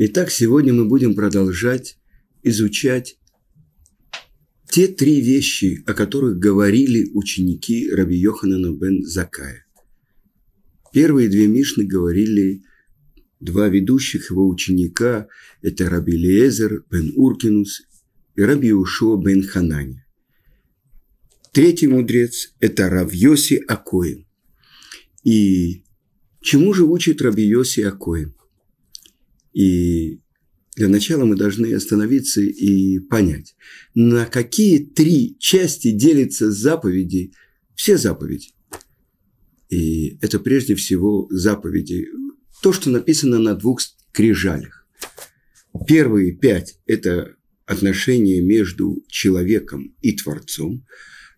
Итак, сегодня мы будем продолжать изучать те три вещи, о которых говорили ученики Раби Йоханана бен Закая. Первые две Мишны говорили два ведущих его ученика, это Раби Лезер бен Уркинус и Раби Ушо бен Ханани. Третий мудрец – это Равьоси Акоин. И чему же учит Раби Йоси Акоин? И для начала мы должны остановиться и понять, на какие три части делятся заповеди, все заповеди. И это прежде всего заповеди, то, что написано на двух скрижалях. Первые пять – это отношения между человеком и Творцом,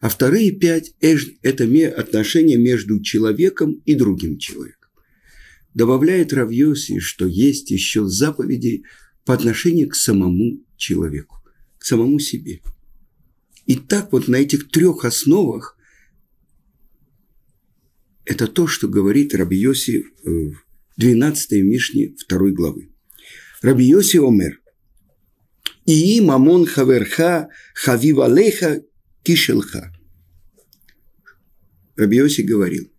а вторые пять – это отношения между человеком и другим человеком. Добавляет Равьоси, что есть еще заповеди по отношению к самому человеку, к самому себе. И так вот на этих трех основах это то, что говорит Рабиоси в 12 Мишне 2 главы. Рабиоси Омер. И мамон хаверха хавивалеха кишелха. Рабиоси говорил,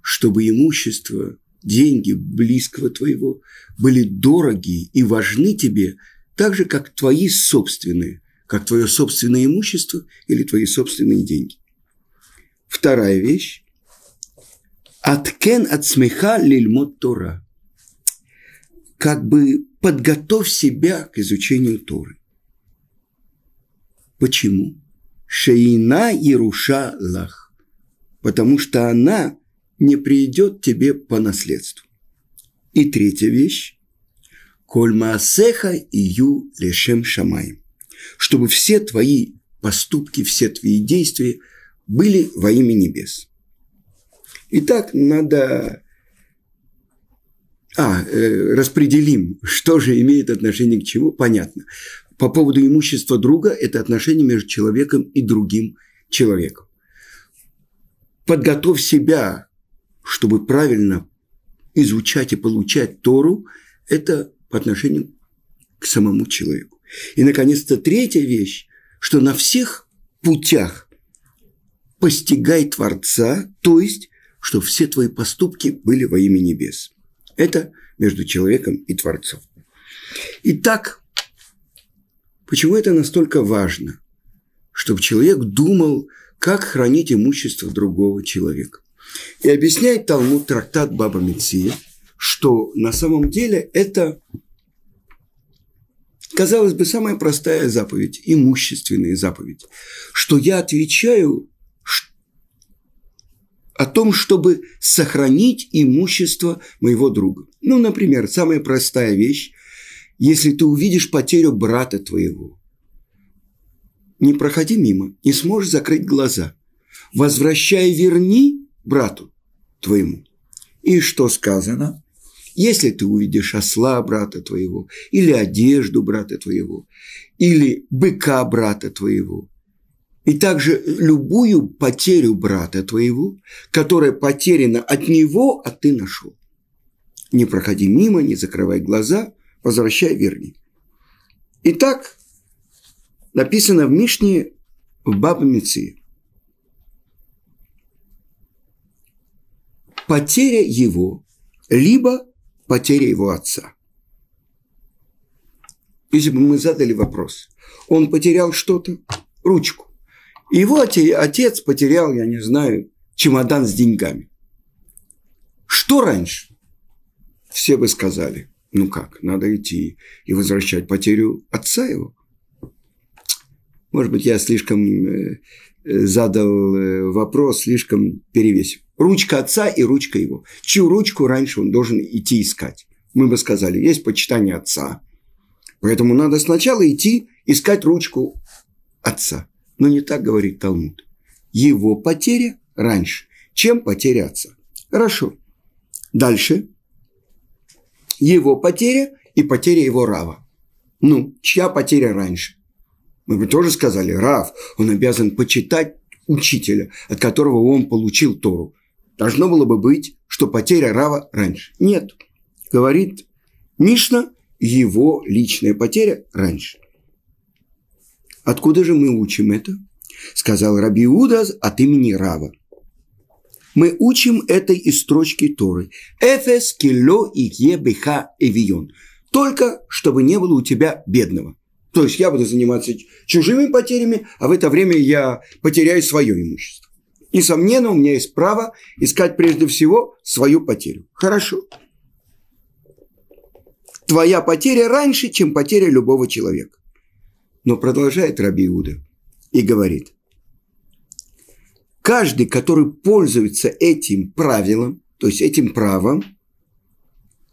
чтобы имущество деньги близкого твоего были дороги и важны тебе, так же, как твои собственные, как твое собственное имущество или твои собственные деньги. Вторая вещь. Аткен от смеха лильмот Тора. Как бы подготовь себя к изучению Торы. Почему? Шейна Ируша Лах. Потому что она не придет тебе по наследству. И третья вещь. Коль маасеха ию лешем шамаем. Чтобы все твои поступки, все твои действия были во имя небес. Итак, надо... А, э, распределим, что же имеет отношение к чему, понятно. По поводу имущества друга – это отношение между человеком и другим человеком. Подготовь себя чтобы правильно изучать и получать Тору, это по отношению к самому человеку. И, наконец-то, третья вещь, что на всех путях постигай Творца, то есть, что все твои поступки были во имя небес. Это между человеком и Творцом. Итак, почему это настолько важно, чтобы человек думал, как хранить имущество другого человека? И объясняет Талмуд трактат Баба Меция, что на самом деле это, казалось бы, самая простая заповедь, имущественная заповедь, что я отвечаю о том, чтобы сохранить имущество моего друга. Ну, например, самая простая вещь, если ты увидишь потерю брата твоего, не проходи мимо, не сможешь закрыть глаза. Возвращай, верни, брату твоему. И что сказано? Если ты увидишь осла брата твоего, или одежду брата твоего, или быка брата твоего, и также любую потерю брата твоего, которая потеряна от него, а ты нашел. Не проходи мимо, не закрывай глаза, возвращай верни. Итак, написано в Мишне в Баба потеря его, либо потеря его отца. Если бы мы задали вопрос, он потерял что-то, ручку. Его отец потерял, я не знаю, чемодан с деньгами. Что раньше? Все бы сказали, ну как, надо идти и возвращать потерю отца его. Может быть, я слишком э, задал э, вопрос, слишком перевесил. Ручка отца и ручка его. Чью ручку раньше он должен идти искать? Мы бы сказали, есть почитание отца. Поэтому надо сначала идти искать ручку отца. Но не так говорит Талмуд. Его потеря раньше, чем потеря отца. Хорошо. Дальше. Его потеря и потеря его Рава. Ну, чья потеря раньше? Мы бы тоже сказали, Рав, он обязан почитать учителя, от которого он получил Тору должно было бы быть, что потеря Рава раньше. Нет. Говорит Мишна, его личная потеря раньше. Откуда же мы учим это? Сказал Раби Уда от имени Рава. Мы учим этой из строчки Торы. Эфес кило и ебеха эвион. Только чтобы не было у тебя бедного. То есть я буду заниматься чужими потерями, а в это время я потеряю свое имущество. Несомненно, у меня есть право искать прежде всего свою потерю. Хорошо. Твоя потеря раньше, чем потеря любого человека. Но продолжает Раби Иуда и говорит, каждый, который пользуется этим правилом, то есть этим правом,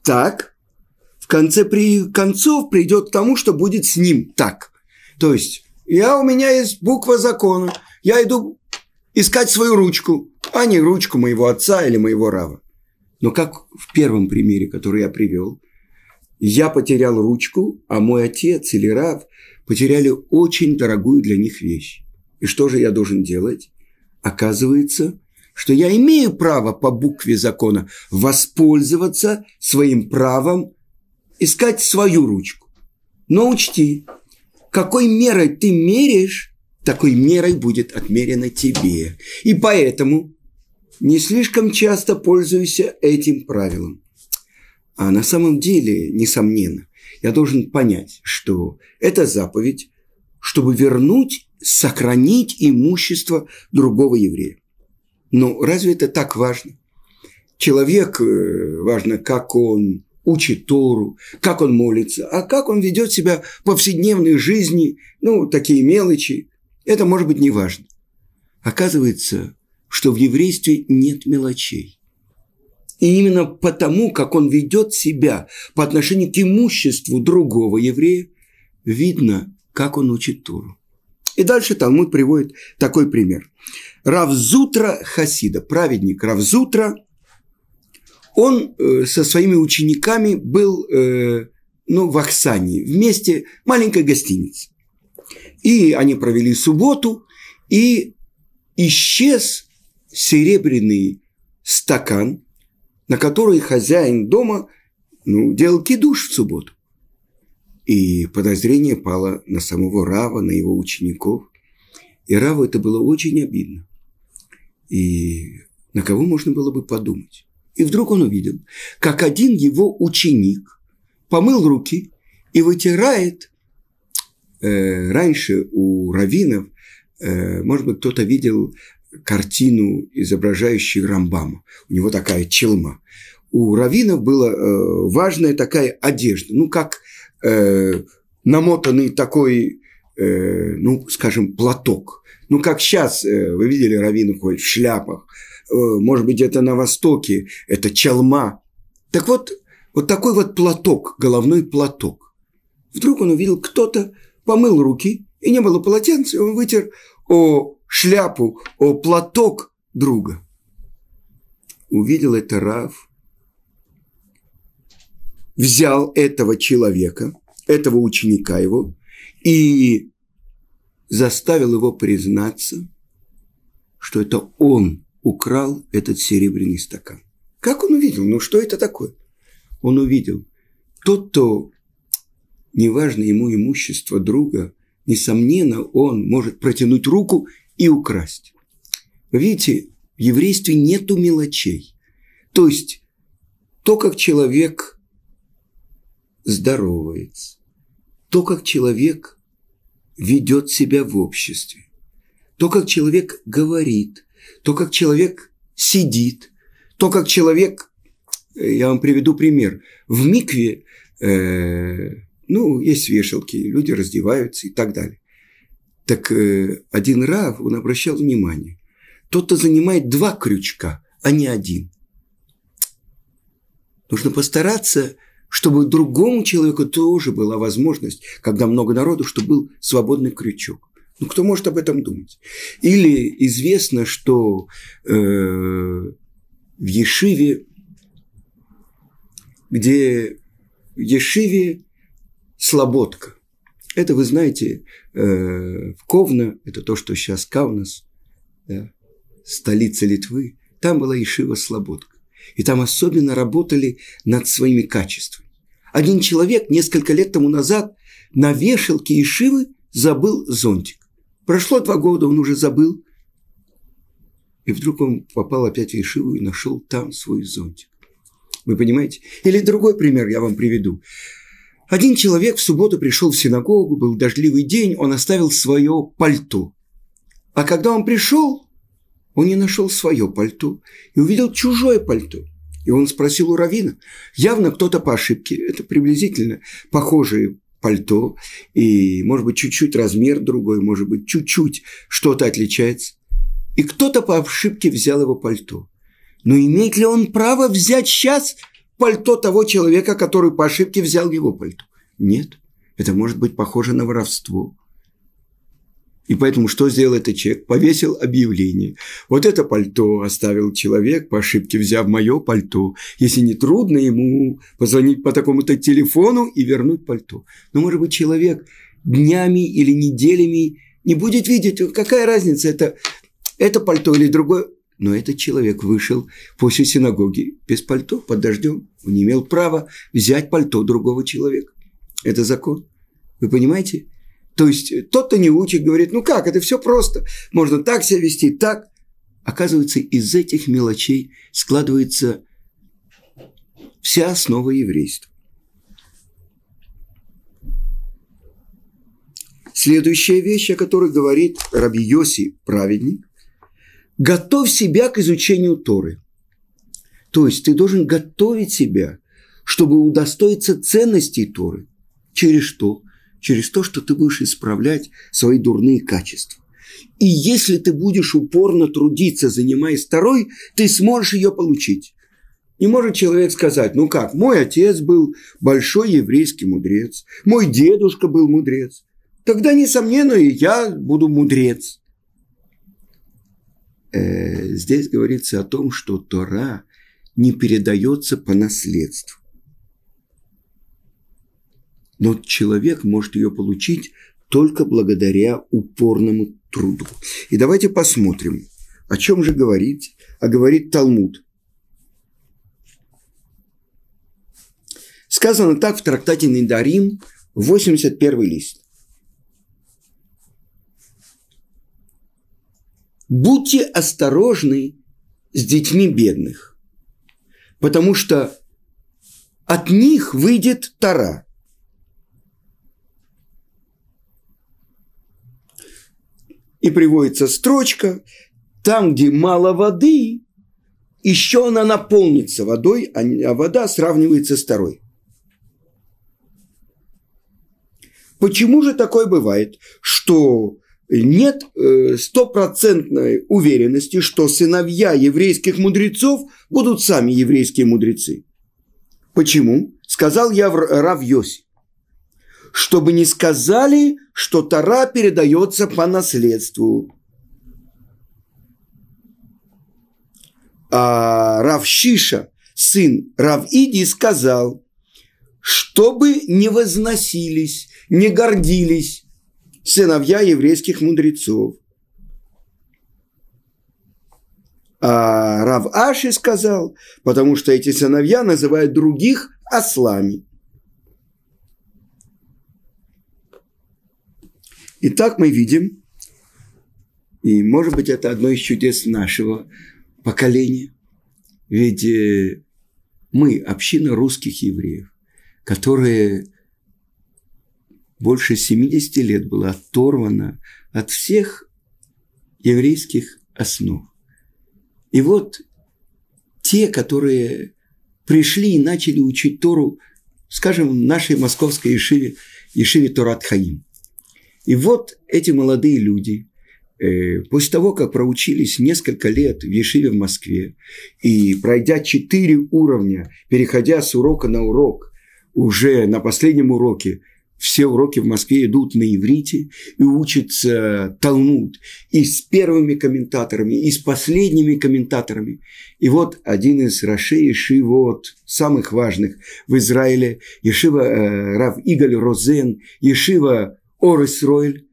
так, конце при, концов придет к тому, что будет с ним так. То есть, я, у меня есть буква закона, я иду искать свою ручку, а не ручку моего отца или моего рава. Но как в первом примере, который я привел, я потерял ручку, а мой отец или рав потеряли очень дорогую для них вещь. И что же я должен делать? Оказывается, что я имею право по букве закона воспользоваться своим правом искать свою ручку. Но учти, какой мерой ты меряешь, такой мерой будет отмерено тебе. И поэтому не слишком часто пользуйся этим правилом. А на самом деле, несомненно, я должен понять, что это заповедь, чтобы вернуть, сохранить имущество другого еврея. Но разве это так важно? Человек, э, важно, как он учит Тору, как он молится, а как он ведет себя в повседневной жизни, ну, такие мелочи, это может быть не важно. Оказывается, что в еврействе нет мелочей. И именно потому, как он ведет себя по отношению к имуществу другого еврея, видно, как он учит Туру. И дальше Талмуд приводит такой пример. Равзутра Хасида, праведник Равзутра, он э, со своими учениками был э, ну, в Оксане, вместе маленькой гостинице. И они провели субботу, и исчез серебряный стакан, на который хозяин дома ну, делал кидуш в субботу. И подозрение пало на самого Рава, на его учеников. И Раву это было очень обидно. И на кого можно было бы подумать? И вдруг он увидел, как один его ученик помыл руки и вытирает. Э, раньше у раввинов, э, может быть, кто-то видел картину, изображающую Рамбама. У него такая челма. У раввинов была э, важная такая одежда, ну, как э, намотанный такой, э, ну, скажем, платок. Ну, как сейчас, э, вы видели, раввины ходят в шляпах. Э, может быть, это на Востоке, это челма. Так вот, вот такой вот платок, головной платок. Вдруг он увидел, кто-то помыл руки, и не было полотенца, и он вытер о шляпу, о платок друга. Увидел это Рав, взял этого человека, этого ученика его, и заставил его признаться, что это он украл этот серебряный стакан. Как он увидел? Ну, что это такое? Он увидел. Тот, кто, неважно ему имущество друга, несомненно, он может протянуть руку и украсть. Видите, в еврействе нету мелочей. То есть, то, как человек здоровается, то, как человек ведет себя в обществе, то, как человек говорит, то, как человек сидит, то, как человек, э, я вам приведу пример, в микве, э, ну, есть вешалки, люди раздеваются и так далее. Так э, один Рав, он обращал внимание, тот, кто занимает два крючка, а не один. Нужно постараться, чтобы другому человеку тоже была возможность, когда много народу, чтобы был свободный крючок. Ну, кто может об этом думать? Или известно, что э, в Ешиве, где в Ешиве слободка, это, вы знаете, э, в Ковна, это то, что сейчас Кавнас, да, столица Литвы, там была Ишива Слободка. И там особенно работали над своими качествами. Один человек несколько лет тому назад на вешалке Ишивы забыл зонтик. Прошло два года, он уже забыл. И вдруг он попал опять в Ишиву и нашел там свой зонтик. Вы понимаете? Или другой пример я вам приведу. Один человек в субботу пришел в синагогу, был дождливый день, он оставил свое пальто. А когда он пришел, он не нашел свое пальто и увидел чужое пальто. И он спросил у Равина. Явно кто-то по ошибке, это приблизительно похожие пальто, и, может быть, чуть-чуть размер другой, может быть, чуть-чуть что-то отличается. И кто-то по ошибке взял его пальто. Но имеет ли он право взять сейчас пальто того человека, который по ошибке взял его пальто? Нет. Это может быть похоже на воровство. И поэтому что сделал этот человек? Повесил объявление. Вот это пальто оставил человек, по ошибке взяв мое пальто. Если не трудно ему позвонить по такому-то телефону и вернуть пальто. Но, может быть, человек днями или неделями не будет видеть, какая разница, это, это пальто или другое. Но этот человек вышел после синагоги без пальто, под дождем. Он не имел права взять пальто другого человека. Это закон. Вы понимаете? То есть тот, кто не учит, говорит, ну как, это все просто, можно так себя вести, так. Оказывается, из этих мелочей складывается вся основа еврейства. Следующая вещь, о которой говорит Раби Йоси, праведник, готовь себя к изучению Торы. То есть ты должен готовить себя, чтобы удостоиться ценностей Торы. Через что? Через то, что ты будешь исправлять свои дурные качества. И если ты будешь упорно трудиться, занимаясь второй, ты сможешь ее получить. Не может человек сказать, ну как, мой отец был большой еврейский мудрец, мой дедушка был мудрец. Тогда, несомненно, и я буду мудрец. Э, здесь говорится о том, что Тора не передается по наследству но человек может ее получить только благодаря упорному труду. И давайте посмотрим, о чем же говорит, а говорит Талмуд. Сказано так в трактате Недарим, 81 лист. Будьте осторожны с детьми бедных, потому что от них выйдет Тара – и приводится строчка, там, где мало воды, еще она наполнится водой, а, а вода сравнивается с второй. Почему же такое бывает, что нет э, стопроцентной уверенности, что сыновья еврейских мудрецов будут сами еврейские мудрецы? Почему? Сказал я Рав Йоси чтобы не сказали, что Тара передается по наследству. А Равшиша, сын Равиди, сказал, чтобы не возносились, не гордились сыновья еврейских мудрецов. А Рав Аши сказал, потому что эти сыновья называют других ослами. Итак, мы видим, и может быть это одно из чудес нашего поколения, ведь э, мы, община русских евреев, которые больше 70 лет была оторвана от всех еврейских основ. И вот те, которые пришли и начали учить Тору, скажем, в нашей московской Ешиве, Ешиве Торат Хаим – и вот эти молодые люди, э, после того, как проучились несколько лет в Ешиве в Москве, и пройдя четыре уровня, переходя с урока на урок, уже на последнем уроке все уроки в Москве идут на иврите и учится Талмуд и с первыми комментаторами, и с последними комментаторами. И вот один из Рашей Ешивот, самых важных в Израиле, Ешива э, Рав Игаль Розен, Ешива Орес Ройль,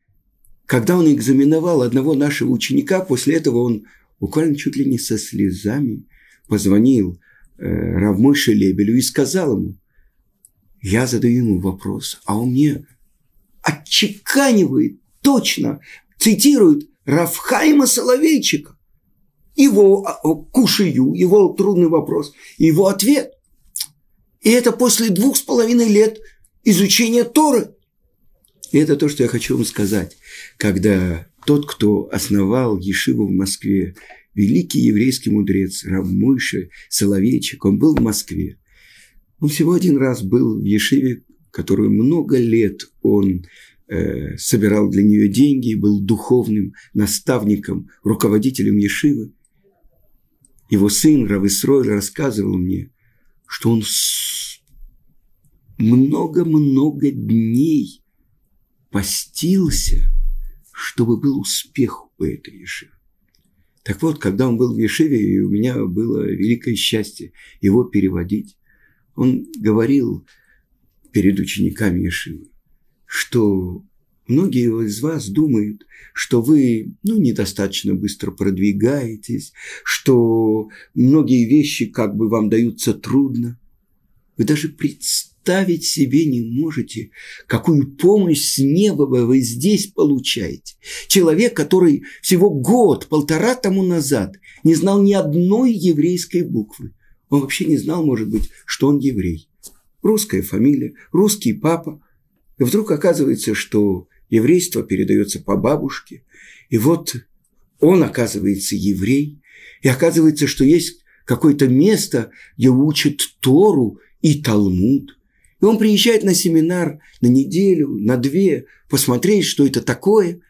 когда он экзаменовал одного нашего ученика, после этого он буквально чуть ли не со слезами позвонил э, Равмойше Лебелю и сказал ему, Я задаю ему вопрос, а он мне отчеканивает точно, цитирует Рафхайма Соловейчика. Его а, кушаю, его трудный вопрос, его ответ. И это после двух с половиной лет изучения Торы. И это то, что я хочу вам сказать. Когда тот, кто основал Ешиву в Москве, великий еврейский мудрец Раммойша Соловейчик, он был в Москве. Он всего один раз был в Ешиве, которую много лет он э, собирал для нее деньги, был духовным наставником, руководителем Ешивы. Его сын Рависрой рассказывал мне, что он много-много дней постился, чтобы был успех у этой Ешивы. Так вот, когда он был в Ешиве, и у меня было великое счастье его переводить, он говорил перед учениками Ешивы, что многие из вас думают, что вы ну, недостаточно быстро продвигаетесь, что многие вещи как бы вам даются трудно. Вы даже представить себе не можете, какую помощь с неба вы здесь получаете. Человек, который всего год, полтора тому назад не знал ни одной еврейской буквы. Он вообще не знал, может быть, что он еврей. Русская фамилия, русский папа. И вдруг оказывается, что еврейство передается по бабушке. И вот он оказывается еврей. И оказывается, что есть какое-то место, где учат Тору и Талмуд. И он приезжает на семинар на неделю, на две, посмотреть, что это такое.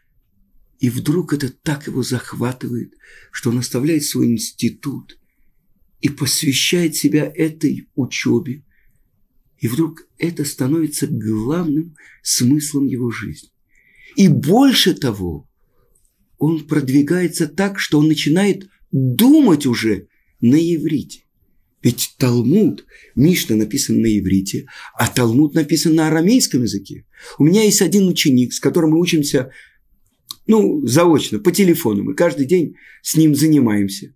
И вдруг это так его захватывает, что он оставляет свой институт и посвящает себя этой учебе. И вдруг это становится главным смыслом его жизни. И больше того, он продвигается так, что он начинает думать уже на иврите. Ведь Талмуд, Мишна написан на иврите, а Талмуд написан на арамейском языке. У меня есть один ученик, с которым мы учимся, ну, заочно, по телефону. Мы каждый день с ним занимаемся.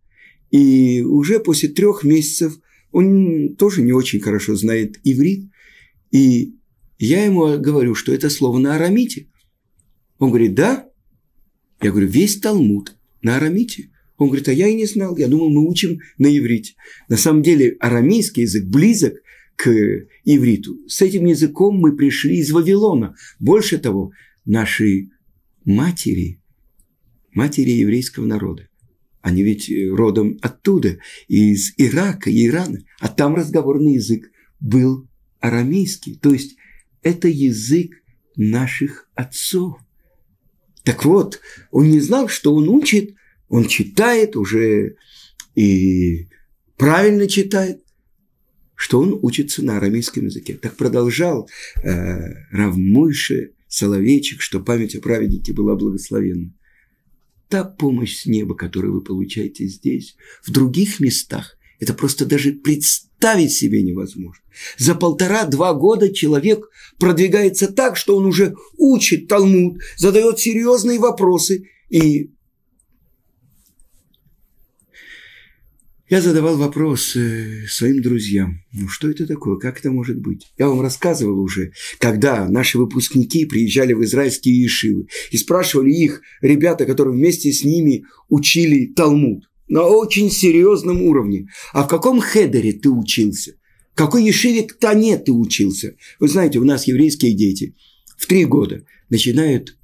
И уже после трех месяцев он тоже не очень хорошо знает иврит. И я ему говорю, что это слово на арамите. Он говорит, да. Я говорю, весь Талмуд на арамите. Он говорит, а я и не знал, я думал, мы учим на иврите. На самом деле арамейский язык близок к ивриту. С этим языком мы пришли из Вавилона. Больше того, наши матери, матери еврейского народа, они ведь родом оттуда, из Ирака Ирана, а там разговорный язык был арамейский. То есть это язык наших отцов. Так вот, он не знал, что он учит он читает уже и правильно читает, что он учится на арамейском языке. Так продолжал э, Равмойше Соловейчик, что память о праведнике была благословенна. Та помощь с неба, которую вы получаете здесь, в других местах, это просто даже представить себе невозможно. За полтора-два года человек продвигается так, что он уже учит Талмуд, задает серьезные вопросы и Я задавал вопрос э, своим друзьям, ну что это такое, как это может быть? Я вам рассказывал уже, когда наши выпускники приезжали в израильские ешивы и спрашивали их, ребята, которые вместе с ними учили Талмуд на очень серьезном уровне, а в каком хедере ты учился? В какой ешиве Тане ты учился? Вы знаете, у нас еврейские дети в три года начинают,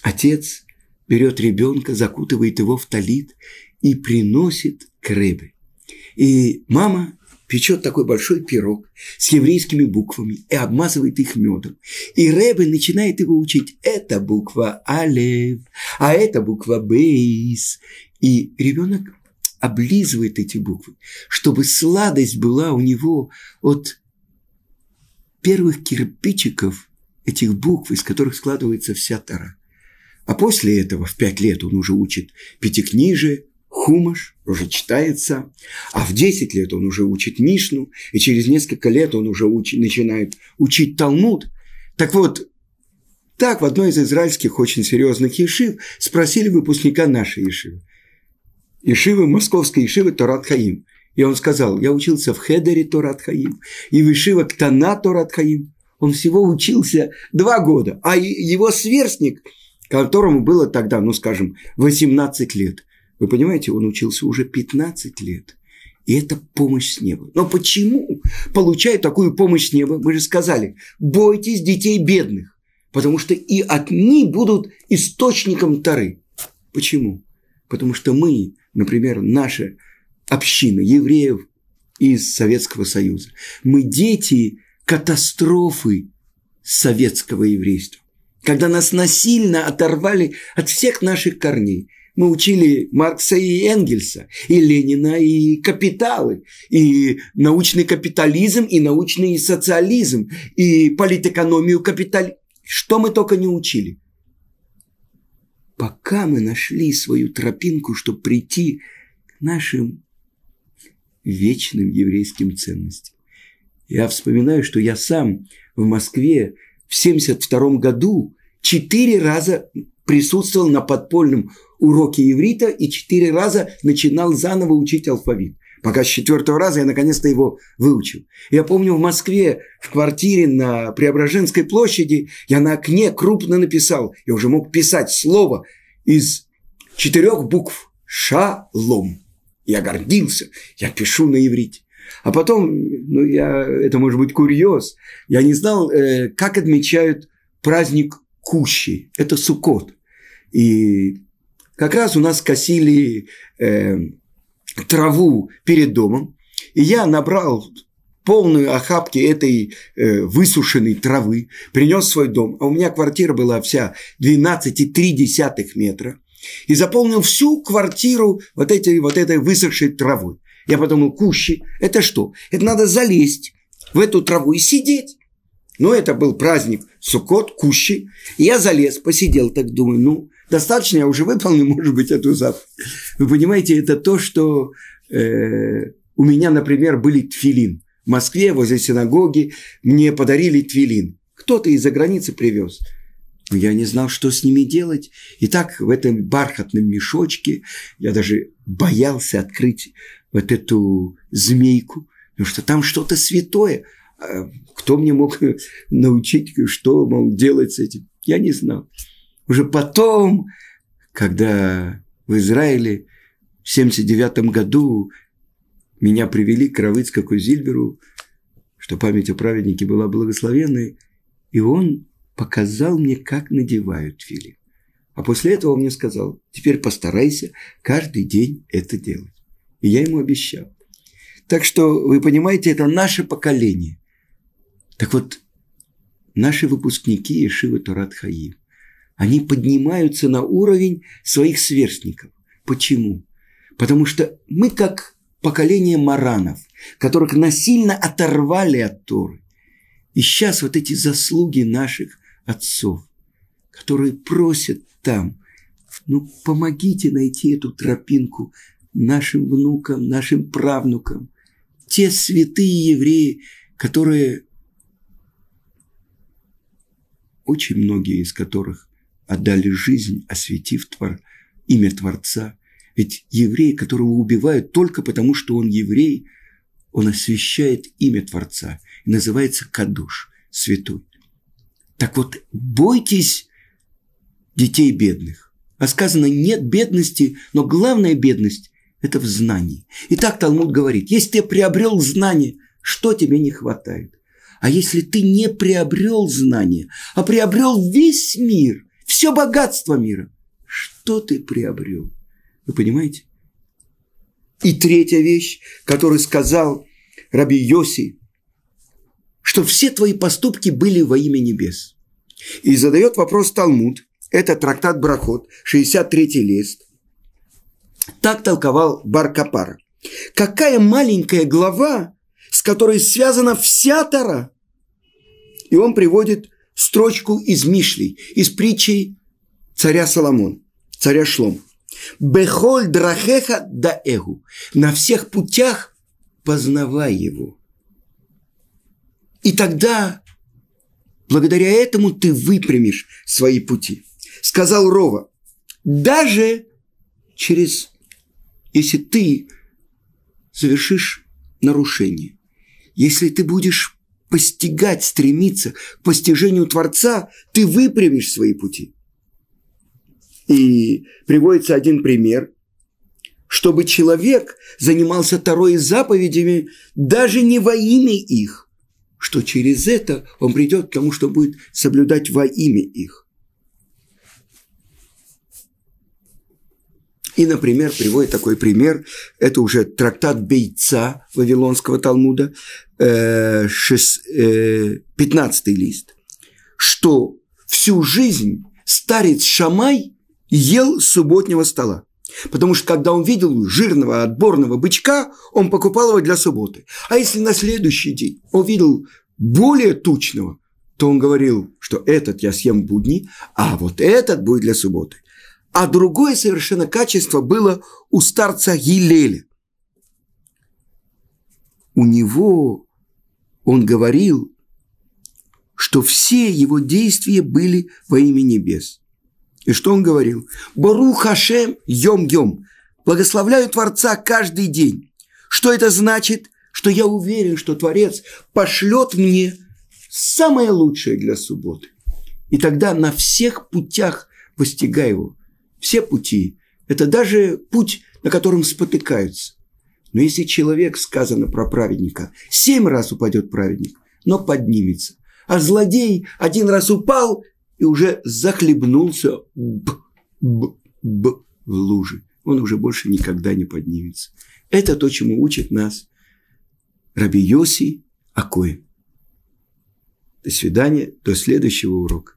отец берет ребенка, закутывает его в талит и приносит к рыбе. И мама печет такой большой пирог с еврейскими буквами и обмазывает их медом. И Рэбе начинает его учить. Это буква Алев, а это буква Бейс. И ребенок облизывает эти буквы, чтобы сладость была у него от первых кирпичиков этих букв, из которых складывается вся Тара. А после этого в пять лет он уже учит пятикнижие, Хумаш уже читается, а в 10 лет он уже учит Мишну, и через несколько лет он уже учит, начинает учить Талмуд. Так вот, так в одной из израильских очень серьезных ешив спросили выпускника нашей ешивы. Ешивы, московской ешивы Торат Хаим. И он сказал, я учился в Хедере Торат Хаим и в Ишива Ктана Торат Хаим. Он всего учился два года, а его сверстник, которому было тогда, ну скажем, 18 лет, вы понимаете, он учился уже 15 лет. И это помощь с неба. Но почему получая такую помощь с неба? Мы же сказали, бойтесь детей бедных, потому что и одни будут источником Тары. Почему? Потому что мы, например, наша община евреев из Советского Союза, мы дети катастрофы советского еврейства, когда нас насильно оторвали от всех наших корней. Мы учили Маркса и Энгельса, и Ленина, и капиталы, и научный капитализм, и научный социализм, и политэкономию капитализма. Что мы только не учили пока мы нашли свою тропинку, чтобы прийти к нашим вечным еврейским ценностям. Я вспоминаю, что я сам в Москве в 1972 году четыре раза присутствовал на подпольном уроке иврита и четыре раза начинал заново учить алфавит. Пока с четвертого раза я наконец-то его выучил. Я помню в Москве, в квартире на Преображенской площади, я на окне крупно написал, я уже мог писать слово из четырех букв «Шалом». Я гордился, я пишу на иврите. А потом, ну, я, это может быть курьез, я не знал, э, как отмечают праздник Кущи. Это Суккот. И как раз у нас косили э, траву перед домом, и я набрал полную охапки этой э, высушенной травы, принес в свой дом, а у меня квартира была вся 12,3 метра, и заполнил всю квартиру вот, этой, вот этой высохшей травой. Я подумал, кущи, это что? Это надо залезть в эту траву и сидеть. Ну, это был праздник Сукот, Кущи. И я залез, посидел, так думаю, ну, достаточно, я уже выполнил, может быть, эту заповедь. Вы понимаете, это то, что э, у меня, например, были тфилин. В Москве, возле синагоги, мне подарили твилин. Кто-то из-за границы привез. Но я не знал, что с ними делать. И так в этом бархатном мешочке я даже боялся открыть вот эту змейку, потому что там что-то святое. А кто мне мог научить, что, мол, делать с этим? Я не знал. Уже потом, когда в Израиле в 79 году меня привели к Равыцкаку Зильберу, что память о праведнике была благословенной, и он показал мне, как надевают филин. А после этого он мне сказал, теперь постарайся каждый день это делать. И я ему обещал. Так что, вы понимаете, это наше поколение. Так вот, наши выпускники Ишивы Турат Хаим, они поднимаются на уровень своих сверстников. Почему? Потому что мы как поколение маранов, которых насильно оторвали от Торы. И сейчас вот эти заслуги наших отцов, которые просят там, ну, помогите найти эту тропинку нашим внукам, нашим правнукам. Те святые евреи, которые, очень многие из которых отдали жизнь, осветив твор, имя Творца – ведь еврей, которого убивают только потому, что он еврей, он освящает имя Творца и называется Кадуш, святой. Так вот, бойтесь детей бедных. А сказано, нет бедности, но главная бедность – это в знании. И так Талмуд говорит, если ты приобрел знание, что тебе не хватает? А если ты не приобрел знание, а приобрел весь мир, все богатство мира, что ты приобрел? Вы понимаете? И третья вещь, которую сказал Раби Йоси, что все твои поступки были во имя небес. И задает вопрос Талмуд, это трактат Брахот, 63-й лист. Так толковал Баркапара. Какая маленькая глава, с которой связана вся Тара? И он приводит строчку из Мишлей, из притчей царя Соломон, царя Шлом. Бехоль драхеха да эгу. На всех путях познавай его. И тогда, благодаря этому, ты выпрямишь свои пути. Сказал Рова, даже через, если ты совершишь нарушение, если ты будешь постигать, стремиться к постижению Творца, ты выпрямишь свои пути. И приводится один пример, чтобы человек занимался Тарой заповедями даже не во имя их, что через это он придет к тому, что будет соблюдать во имя их. И, например, приводит такой пример, это уже трактат Бейца Вавилонского Талмуда, 15 э, э, лист, что всю жизнь старец Шамай ел субботнего стола. Потому что когда он видел жирного отборного бычка, он покупал его для субботы. А если на следующий день он видел более тучного, то он говорил, что этот я съем будни, а вот этот будет для субботы. А другое совершенно качество было у старца Гилеля. У него он говорил, что все его действия были во имя небес. И что он говорил? Бару Хашем йом-йом. Благословляю Творца каждый день. Что это значит? Что я уверен, что Творец пошлет мне самое лучшее для субботы. И тогда на всех путях постигай его. Все пути – это даже путь, на котором спотыкаются. Но если человек, сказано про праведника, семь раз упадет праведник, но поднимется, а злодей один раз упал и уже захлебнулся б, б, б, в луже. Он уже больше никогда не поднимется. Это то, чему учит нас Раби Йоси Акоин. До свидания, до следующего урока.